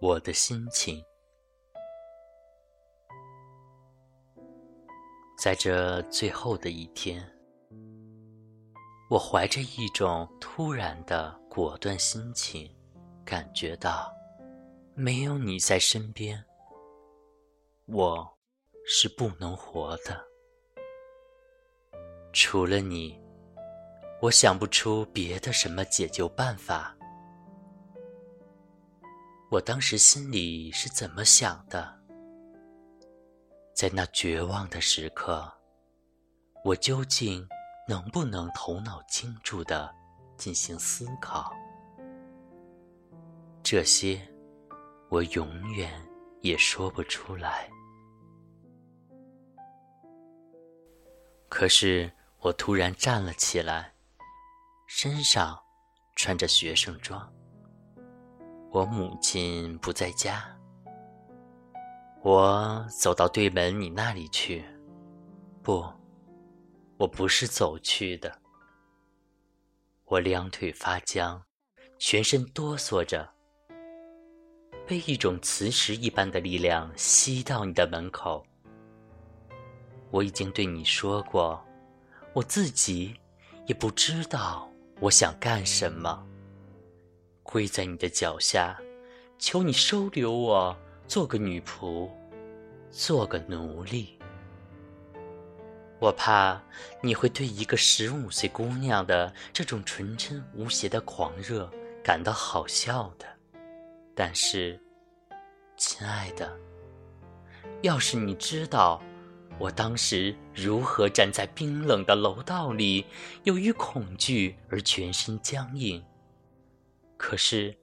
我的心情。在这最后的一天，我怀着一种突然的果断心情，感觉到没有你在身边，我是不能活的。除了你，我想不出别的什么解救办法。我当时心里是怎么想的？在那绝望的时刻，我究竟能不能头脑清楚的进行思考？这些，我永远也说不出来。可是，我突然站了起来，身上穿着学生装。我母亲不在家。我走到对门你那里去，不，我不是走去的。我两腿发僵，全身哆嗦着，被一种磁石一般的力量吸到你的门口。我已经对你说过，我自己也不知道我想干什么，跪在你的脚下，求你收留我。做个女仆，做个奴隶。我怕你会对一个十五岁姑娘的这种纯真无邪的狂热感到好笑的。但是，亲爱的，要是你知道我当时如何站在冰冷的楼道里，由于恐惧而全身僵硬，可是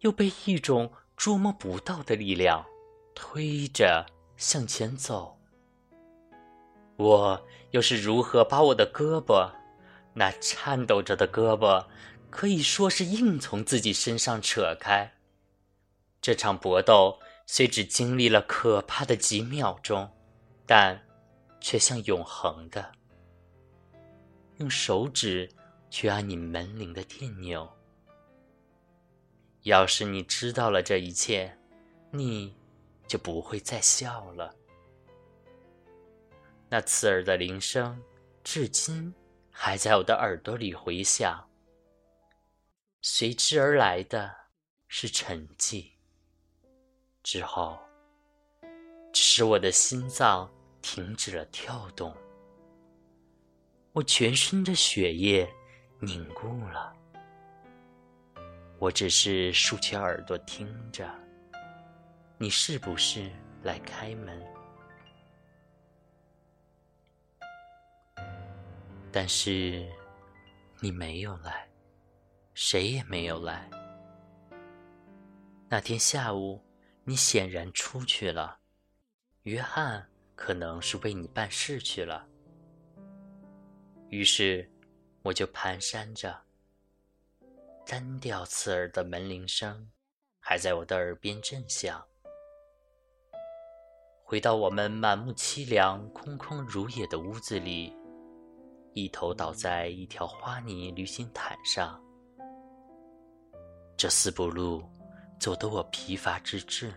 又被一种捉摸不到的力量。推着向前走，我又是如何把我的胳膊，那颤抖着的胳膊，可以说是硬从自己身上扯开？这场搏斗虽只经历了可怕的几秒钟，但却像永恒的。用手指去按你门铃的电钮。要是你知道了这一切，你。就不会再笑了。那刺耳的铃声，至今还在我的耳朵里回响。随之而来的是沉寂。之后，使我的心脏停止了跳动。我全身的血液凝固了。我只是竖起耳朵听着。你是不是来开门？但是你没有来，谁也没有来。那天下午，你显然出去了。约翰可能是为你办事去了。于是，我就蹒跚着，单调刺耳的门铃声还在我的耳边震响。回到我们满目凄凉、空空如也的屋子里，一头倒在一条花泥旅行毯上。这四步路走得我疲乏之至，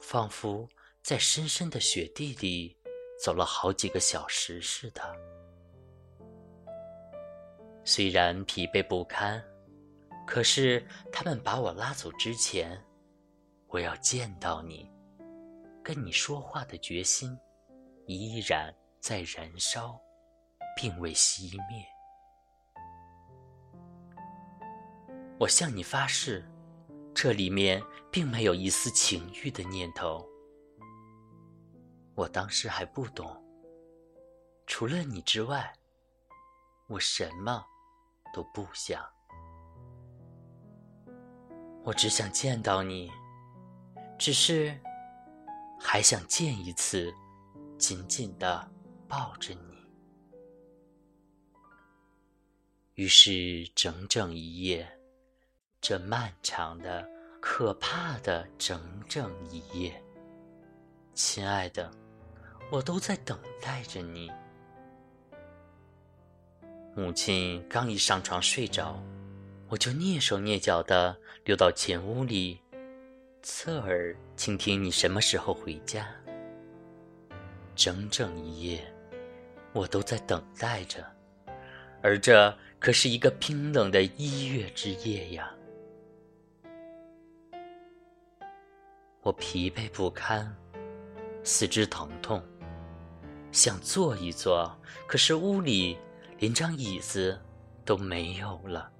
仿佛在深深的雪地里走了好几个小时似的。虽然疲惫不堪，可是他们把我拉走之前，我要见到你。跟你说话的决心依然在燃烧，并未熄灭。我向你发誓，这里面并没有一丝情欲的念头。我当时还不懂，除了你之外，我什么都不想。我只想见到你，只是。还想见一次，紧紧的抱着你。于是整整一夜，这漫长的、可怕的整整一夜，亲爱的，我都在等待着你。母亲刚一上床睡着，我就蹑手蹑脚的溜到前屋里，侧耳倾听你什么时候回家。整整一夜，我都在等待着，而这可是一个冰冷的一月之夜呀。我疲惫不堪，四肢疼痛，想坐一坐，可是屋里连张椅子都没有了。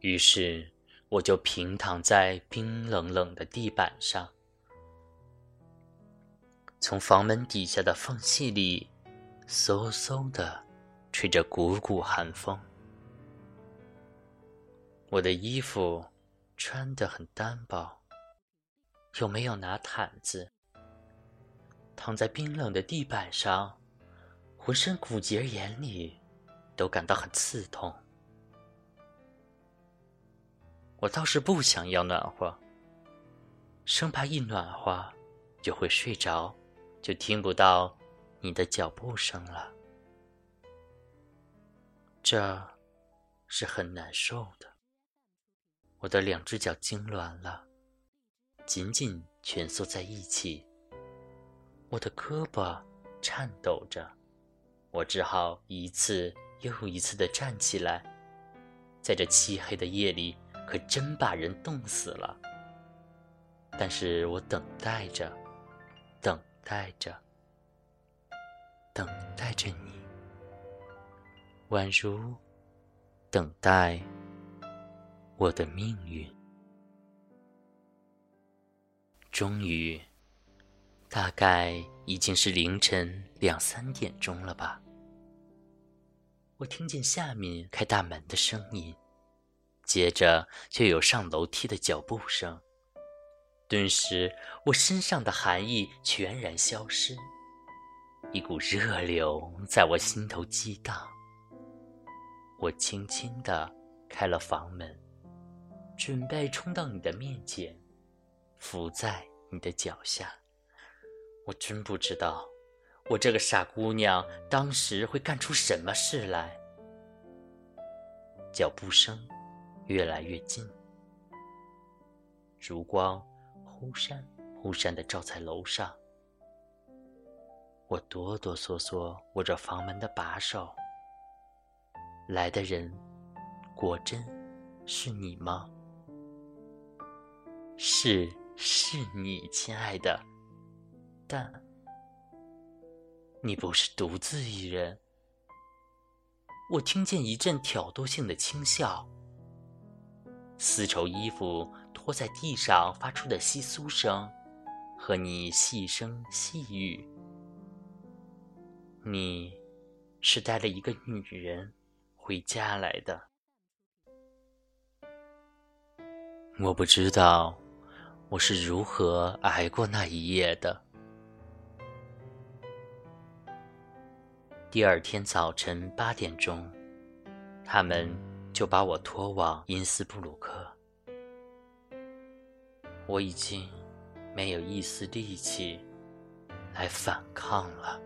于是，我就平躺在冰冷冷的地板上。从房门底下的缝隙里，嗖嗖的吹着股股寒风。我的衣服穿得很单薄，又没有拿毯子，躺在冰冷的地板上，浑身骨节眼里都感到很刺痛。我倒是不想要暖和，生怕一暖和就会睡着。就听不到你的脚步声了，这是很难受的。我的两只脚痉挛了，紧紧蜷缩在一起。我的胳膊颤抖着，我只好一次又一次的站起来。在这漆黑的夜里，可真把人冻死了。但是我等待着，等。待着，等待着你，宛如等待我的命运。终于，大概已经是凌晨两三点钟了吧。我听见下面开大门的声音，接着就有上楼梯的脚步声。顿时，我身上的寒意全然消失，一股热流在我心头激荡。我轻轻地开了房门，准备冲到你的面前，伏在你的脚下。我真不知道，我这个傻姑娘当时会干出什么事来。脚步声越来越近，烛光。忽闪忽闪的照在楼上，我哆哆嗦嗦握着房门的把手。来的人，果真是你吗？是，是你，亲爱的。但你不是独自一人。我听见一阵挑逗性的轻笑。丝绸衣服。拖在地上发出的窸窣声，和你细声细语。你是带了一个女人回家来的。我不知道我是如何挨过那一夜的。第二天早晨八点钟，他们就把我拖往因斯布鲁克。我已经没有一丝力气来反抗了。